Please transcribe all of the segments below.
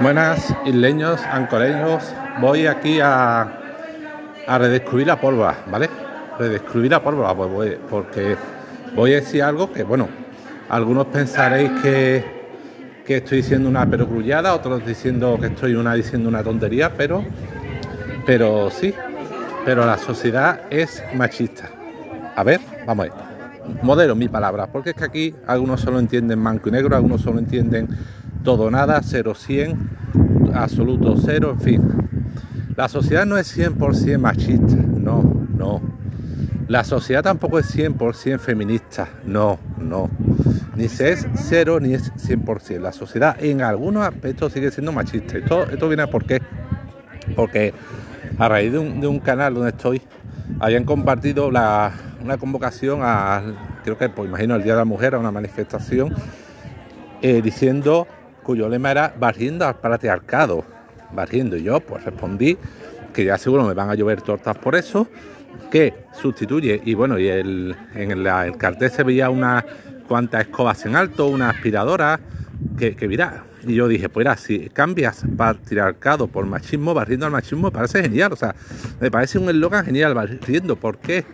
Buenas isleños, ancoreños. Voy aquí a, a redescubrir la pólvora, ¿vale? Redescubrir la pólvora, pues porque voy a decir algo que, bueno, algunos pensaréis que, que estoy diciendo una perogrullada, otros diciendo que estoy una, diciendo una tontería, pero, pero sí, pero la sociedad es machista. A ver, vamos a ver. Modelo mi palabra, porque es que aquí algunos solo entienden blanco y negro, algunos solo entienden todo nada, 0, 100, absoluto cero, en fin. La sociedad no es 100% machista, no, no. La sociedad tampoco es 100% feminista, no, no. Ni se es cero ni es 100%. La sociedad en algunos aspectos sigue siendo machista. Esto, esto viene por qué. Porque a raíz de un, de un canal donde estoy, habían compartido la- una convocación a, creo que, pues imagino, el Día de la Mujer, a una manifestación, eh, diciendo, cuyo lema era barriendo al patriarcado. Barriendo. Y yo, pues respondí que ya seguro me van a llover tortas por eso, que sustituye, y bueno, y el, en el cartel se veía unas cuantas escobas en alto, una aspiradora, que, que mira, y yo dije, pues mira, si cambias patriarcado por machismo, barriendo al machismo, me parece genial, o sea, me parece un eslogan genial, barriendo, ¿por qué?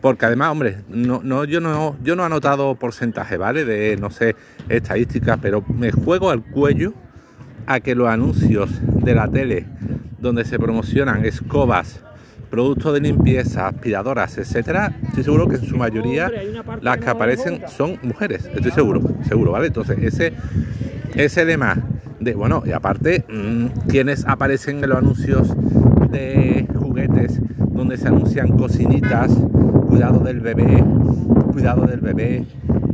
Porque además, hombre, no, no, yo no, yo no he anotado porcentaje, ¿vale? De, no sé, estadísticas, pero me juego al cuello a que los anuncios de la tele donde se promocionan escobas, productos de limpieza, aspiradoras, etcétera, estoy seguro que en su mayoría las que aparecen son mujeres, estoy seguro, seguro, ¿vale? Entonces, ese, ese lema de, bueno, y aparte, mm, quienes aparecen en los anuncios de juguetes donde se anuncian cocinitas, cuidado del bebé, cuidado del bebé,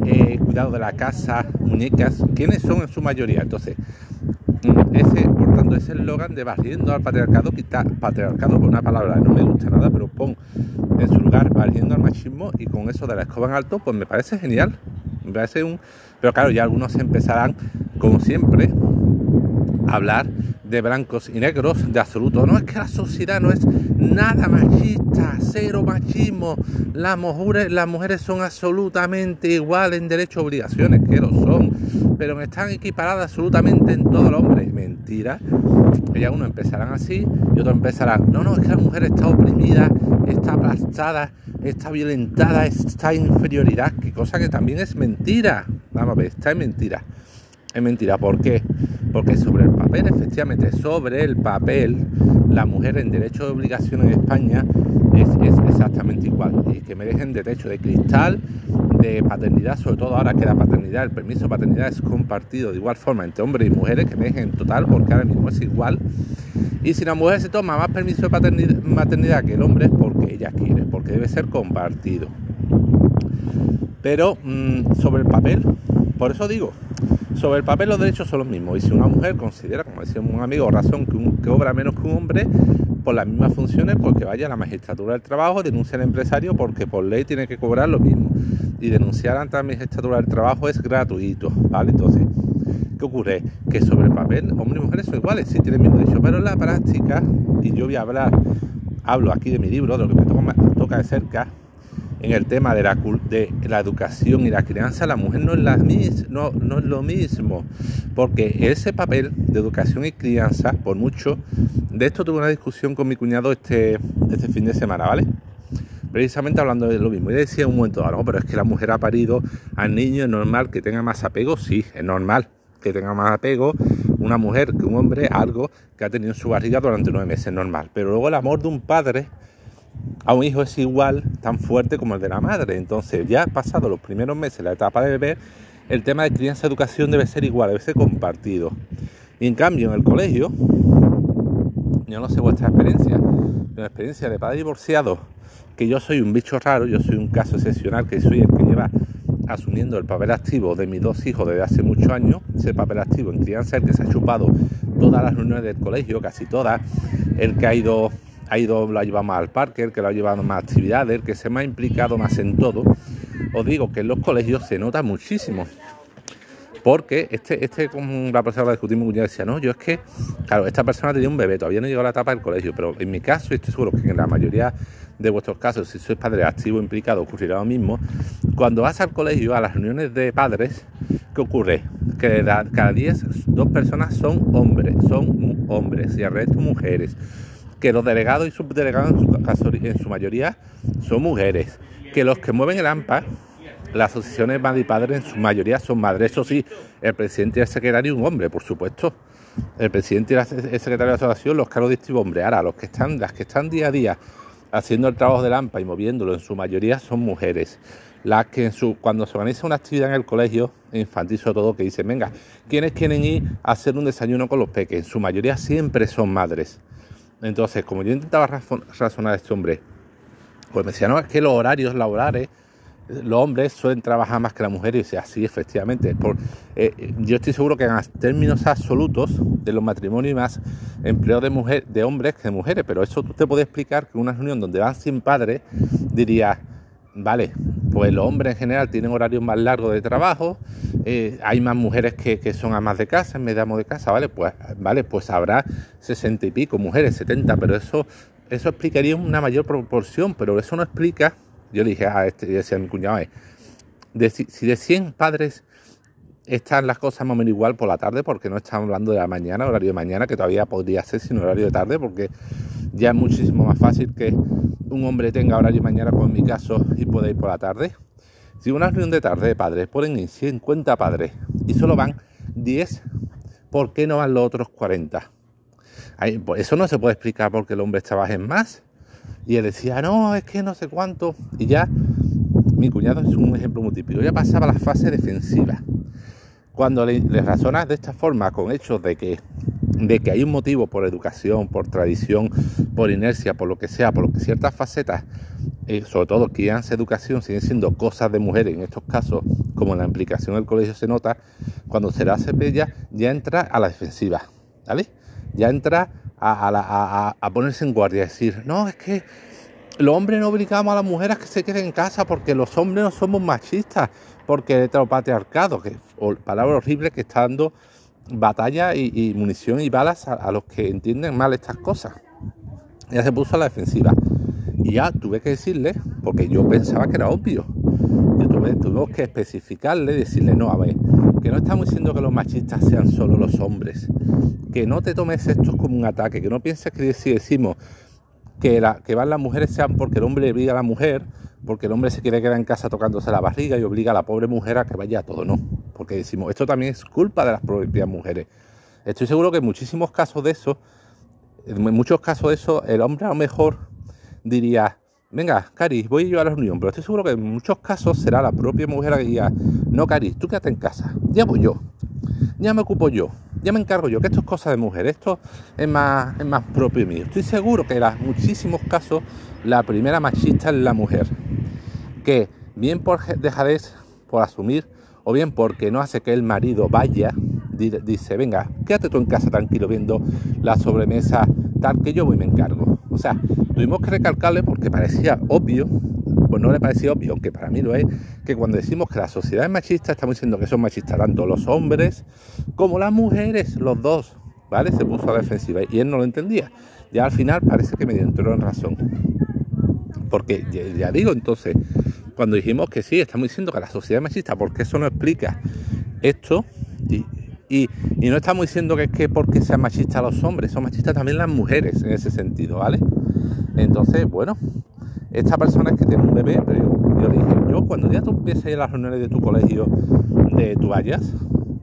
eh, cuidado de la casa, muñecas, ¿quiénes son en su mayoría? Entonces, mm, ese, por tanto, ese eslogan de barriendo al patriarcado, quita patriarcado por una palabra, no me gusta nada, pero pon en su lugar barriendo al machismo y con eso de la escoba en alto, pues me parece genial. Me parece un. Pero claro, ya algunos empezarán, como siempre, a hablar de blancos y negros, de absoluto. No es que la sociedad no es nada machista, cero machismo. Las mujeres, las mujeres son absolutamente iguales en derechos y obligaciones, que lo son, pero están equiparadas absolutamente en todo el hombre. Mentira. Ya uno empezarán así y otros empezarán, no, no, es que la mujer está oprimida, está aplastada, está violentada, está inferioridad, que cosa que también es mentira. Vamos a ver, está en mentira. Es mentira, ¿por qué? Porque sobre el papel, efectivamente, sobre el papel, la mujer en derecho de obligación en España es, exactamente igual. Y que me dejen de cristal, de paternidad, sobre todo ahora que la paternidad, el permiso de paternidad es compartido de igual forma entre hombres y mujeres, que me dejen en total, porque ahora mismo es igual. Y si la mujer se toma más permiso de paternidad, maternidad que el hombre es porque ella quiere, porque debe ser compartido. Pero mm, sobre el papel, por eso digo, sobre el papel los derechos son los mismos. Y si una mujer considera, como decía un amigo, razón que, obra menos que un hombre, por las mismas funciones, pues que vaya a la magistratura del trabajo, denuncia al empresario porque por ley tiene que cobrar lo mismo. Y denunciar ante la magistratura del trabajo es gratuito, ¿vale? Entonces, ¿qué ocurre? Que sobre el papel, hombres y mujeres son iguales, sí tienen el mismo pero en la práctica, y yo voy a hablar, hablo aquí de mi libro, de lo que me toca, toca de cerca, en el tema de la, de la educación y la crianza, la mujer no es, lo mismo. Porque ese papel de educación y crianza, por mucho, de esto tuve una discusión con mi cuñado este, este fin de semana, ¿vale? Precisamente hablando de lo mismo. Y decía un momento, dado, no, pero es que la mujer ha parido al niño, es normal que tenga más apego. Sí, es normal que tenga más apego una mujer que un hombre, algo que ha tenido en su barriga durante nueve meses, es normal. Pero luego el amor de un padre a un hijo es igual, tan fuerte como el de la madre. Entonces, ya pasado los primeros meses, la etapa de bebé, el tema de crianza y educación debe ser igual, debe ser compartido. Y en cambio, en el colegio, yo no sé vuestra experiencia, pero la experiencia de padre divorciado, que yo soy un bicho raro, yo soy un caso excepcional, que soy el que lleva asumiendo el papel activo de mis dos hijos desde hace muchos años, ese papel activo en crianza, el que se ha chupado todas las reuniones del colegio, casi todas, el que ha ido, ha ido, lo ha llevado más al parque, el que lo ha llevado más actividades, el que se me ha implicado más en todo, os digo que en los colegios se nota muchísimo. Porque este, este con la persona que discutimos, ya decía, no, yo es que, claro, esta persona tenía un bebé, todavía no llegó a la etapa del colegio, pero en mi caso, y estoy seguro que en la mayoría de vuestros casos, si sois padre activo implicado, ocurrirá lo mismo. Cuando vas al colegio, a las reuniones de padres, ¿qué ocurre? Que cada 10, dos personas son hombres, son hombres y el resto mujeres. Que los delegados y subdelegados en su, mayoría son mujeres. Que los que mueven el AMPA, las asociaciones madre y padre en su mayoría son madres. Eso sí, el presidente y el secretario un hombre, por supuesto. El presidente y el secretario de la asociación, los cargos de hombre. Ahora, los que están, las que están día a día haciendo el trabajo del AMPA y moviéndolo en su mayoría son mujeres. Las que cuando se organiza una actividad en el colegio, infantil sobre todo, que dicen, venga, ¿quiénes quieren ir a hacer un desayuno con los peques? En su mayoría siempre son madres. Entonces, como yo intentaba razonar a este hombre, pues me decía, no, es que los horarios laborales los hombres suelen trabajar más que las mujeres y sea así efectivamente. Por, eh, yo estoy seguro que en términos absolutos de los matrimonios más empleo de hombres que de mujeres, pero eso tú te puedes explicar que en una reunión donde van sin padres diría, vale, pues los hombres en general tienen horarios más largos de trabajo, eh, hay más mujeres que, que, son amas de casa, en vez de de casa, vale, pues vale, pues habrá sesenta y pico mujeres, 70, pero eso, eso explicaría una mayor proporción, pero eso no explica yo le dije a este, decía a mi cuñado, eh, si de 100 padres están las cosas más o menos igual por la tarde, porque no estamos hablando de la mañana, horario de mañana, que todavía podría ser sin horario de tarde, porque ya es muchísimo más fácil que un hombre tenga horario de mañana, como en mi caso, y pueda ir por la tarde. Si una reunión de tarde de padres ponen en 50 padres y solo van 10, ¿por qué no van los otros 40? Pues eso no se puede explicar porque el hombre trabaje más y él decía, no, es que no sé cuánto. Y ya, mi cuñado es un ejemplo muy típico, ya pasaba la fase defensiva. Cuando le, razonas de esta forma con hechos de que, de que hay un motivo por educación, por tradición, por inercia, por lo que sea, por lo que ciertas facetas, eh, sobre todo que ya educación, siguen siendo cosas de mujeres en estos casos, como la implicación del colegio se nota, cuando se la hace bella, ya entra a la defensiva, ¿vale? Ya entra a, ponerse en guardia, decir, no, es que los hombres no obligamos a las mujeres a que se queden en casa porque los hombres no somos machistas, porque el heteropatriarcado, que palabra horrible que está dando batalla y, munición y balas a, los que entienden mal estas cosas. Ya se puso a la defensiva. Y ya tuve que decirle, porque yo pensaba que era obvio, yo tuve, tuve que especificarle, decirle, no, a ver, que no estamos diciendo que los machistas sean solo los hombres, que no te tomes esto como un ataque, que no pienses que si decimos que, van las mujeres sean porque el hombre obliga a la mujer, porque el hombre se quiere quedar en casa tocándose la barriga y obliga a la pobre mujer a que vaya a todo, no, porque decimos, esto también es culpa de las propias mujeres. Estoy seguro que en muchísimos casos de eso, en muchos casos de eso, el hombre a lo mejor diría, venga, Cari, voy yo a la reunión, pero estoy seguro que en muchos casos será la propia mujer la que diga, no, Cari, tú quédate en casa, ya voy yo, ya me ocupo yo, ya me encargo yo, que esto es cosa de mujer, esto es más, es más propio mío. Estoy seguro que en muchísimos casos la primera machista es la mujer, que bien por dejadez, por asumir, o bien porque no hace que el marido vaya, dice, venga, quédate tú en casa tranquilo viendo la sobremesa tal que yo voy y me encargo. O sea, tuvimos que recalcarle porque parecía obvio pues no le parecía obvio, aunque para mí lo es, que cuando decimos que la sociedad es machista, estamos diciendo que son machistas tanto los hombres como las mujeres, los dos, ¿vale? Se puso a la defensiva y él no lo entendía. Ya al final parece que me entró en razón. Porque ya digo, entonces, cuando dijimos que sí, estamos diciendo que la sociedad es machista, porque eso no explica esto y, y, no estamos diciendo que es que porque sean machistas los hombres, son machistas también las mujeres en ese sentido, ¿vale? Entonces, bueno, esta persona es que tiene un bebé, pero yo, le dije, yo cuando ya tú empieces a ir a las reuniones de tu colegio, de tu vayas,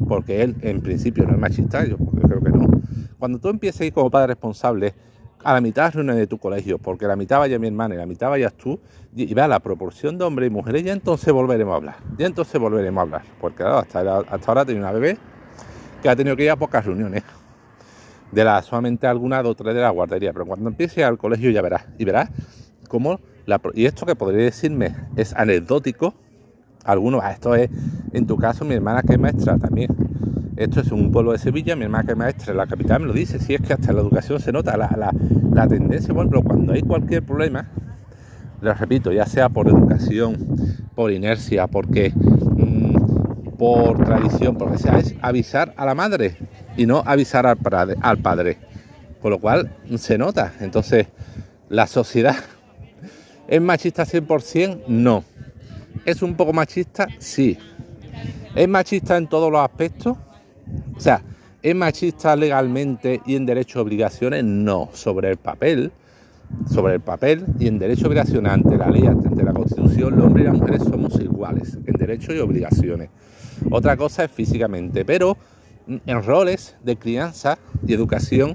porque él en principio no es machista, yo creo que no, cuando tú empieces a ir como padre responsable a la mitad de las reuniones de tu colegio, porque la mitad vaya mi hermana y la mitad vayas tú, y vea la proporción de hombres y mujeres, ya entonces volveremos a hablar, ya entonces volveremos a hablar, porque claro, hasta, hasta ahora tiene una bebé que ha tenido que ir a pocas reuniones, de las solamente alguna, dos, tres de la guardería, pero cuando empiece al colegio ya verás, y verás cómo y esto que podría decirme es anecdótico, algunos, ah, esto es, en tu caso, mi hermana que es maestra también. Esto es un pueblo de Sevilla, mi hermana que es maestra en la capital me lo dice, si es que hasta la educación se nota la, tendencia, bueno, pero cuando hay cualquier problema, lo repito, ya sea por educación, por inercia, porque, mm, por tradición, porque sea es avisar a la madre y no avisar al al padre. Con lo cual se nota. Entonces, la sociedad es machista 100%, no. ¿Es un poco machista? Sí. ¿Es machista en todos los aspectos? O sea, ¿es machista legalmente y en derecho y obligaciones? No. Sobre el papel, sobre el papel y en derecho y obligaciones ante la ley, ante la constitución, los hombres y las mujeres somos iguales en derecho y obligaciones. Otra cosa es físicamente, pero en roles de crianza y educación,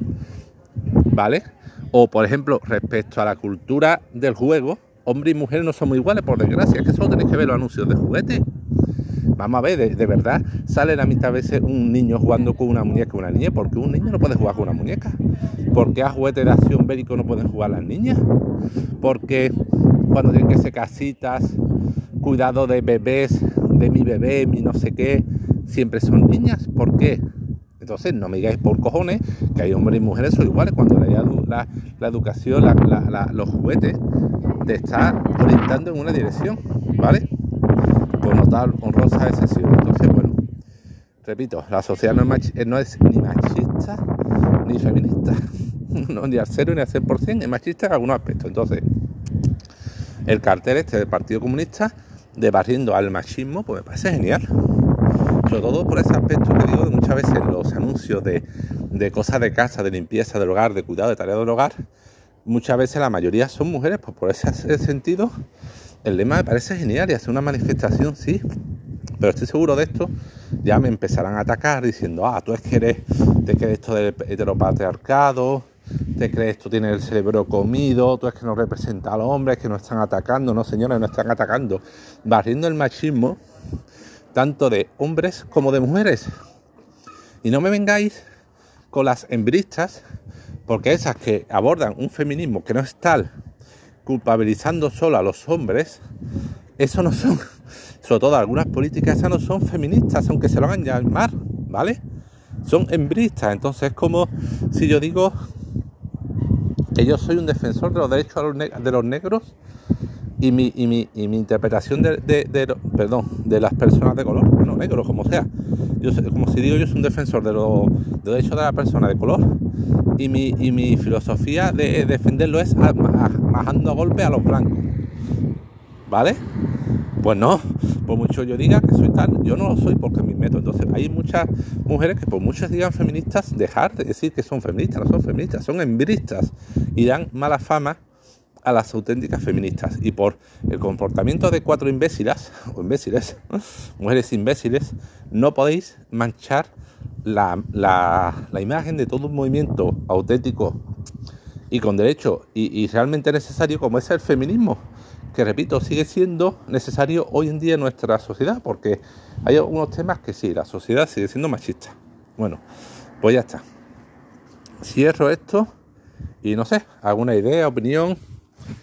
¿vale? O por ejemplo, respecto a la cultura del juego, hombre y mujer no somos iguales, por desgracia, es que solo tenéis que ver los anuncios de juguetes. Vamos a ver, de, verdad, sale la mitad veces un niño jugando con una muñeca una niña, porque un niño no puede jugar con una muñeca. Porque a juguetes de acción bélico no pueden jugar las niñas. Porque cuando tienen que ser casitas, cuidado de bebés, de mi bebé, mi no sé qué, siempre son niñas. ¿Por qué? Entonces no me digáis por cojones que hay hombres y mujeres son iguales cuando la, la educación, los juguetes te está orientando en una dirección, ¿vale? Por notar honrosa excepción. Entonces, bueno, repito, la sociedad no es, eh, ni machista ni feminista, no, ni al cero ni al 100%, es machista en algunos aspectos. Entonces, el cartel este del Partido Comunista de barriendo al machismo, pues me parece genial. Sobre todo por ese aspecto que digo muchas veces los anuncios de, de cosas de casa, de limpieza del hogar, de cuidado, de tarea del hogar, muchas veces la mayoría son mujeres, pues por ese sentido el lema me parece genial y hace una manifestación, sí, pero estoy seguro de esto, ya me empezarán a atacar diciendo, ah, tú es que eres, te crees esto del heteropatriarcado, te crees tú tienes el cerebro comido, tú es que no representa al hombre, es que nos están atacando, no señores, nos están atacando, barriendo el machismo, tanto de hombres como de mujeres. Y no me vengáis con las hembristas porque esas que abordan un feminismo que no es tal, culpabilizando solo a los hombres, eso no son, sobre todo algunas políticas, esas no son feministas, aunque se lo hagan llamar, ¿vale? Son hembristas, entonces es como si yo digo que yo soy un defensor de los derechos de los negros y mi, interpretación de las personas de color, bueno, negro, como sea. Yo, como si digo, yo soy un defensor de los derechos de la persona de color y mi, y mi filosofía de defenderlo es bajando a golpe a los blancos. ¿Vale? Pues no, por mucho yo diga que soy tal, yo no lo soy porque me meto. Entonces hay muchas mujeres que por muchas digan feministas, dejar de decir que son feministas, no son feministas, son embristas y dan mala fama a las auténticas feministas. Y por el comportamiento de cuatro imbécilas, o imbéciles, mujeres imbéciles, no podéis manchar la, la, imagen de todo un movimiento auténtico y con derecho y, y, realmente necesario como es el feminismo, que repito, sigue siendo necesario hoy en día en nuestra sociedad, porque hay algunos temas que sí, la sociedad sigue siendo machista. Bueno, pues ya está. Cierro esto y no sé, alguna idea, opinión,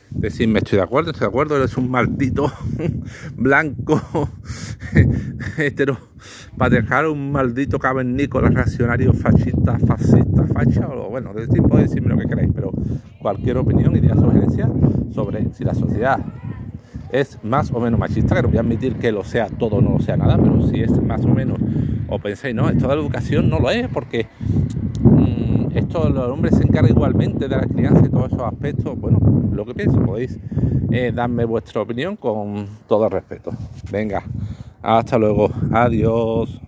decirme estoy de acuerdo, estoy de acuerdo, eres un maldito blanco hetero dejar un maldito cavernícola reaccionario fascista, fascista, facha, o bueno, de tipo decirme lo que queráis, pero cualquier opinión, idea, sugerencia sobre si la sociedad es más o menos machista, que no voy a admitir que lo sea todo, no lo sea nada, pero si es más o menos, o pensáis, no, esto de la educación no lo es, porque esto los hombres se encargan igualmente de la crianza y todos esos aspectos. Bueno, lo que pienso, podéis eh, darme vuestra opinión con todo respeto. Venga, hasta luego, adiós.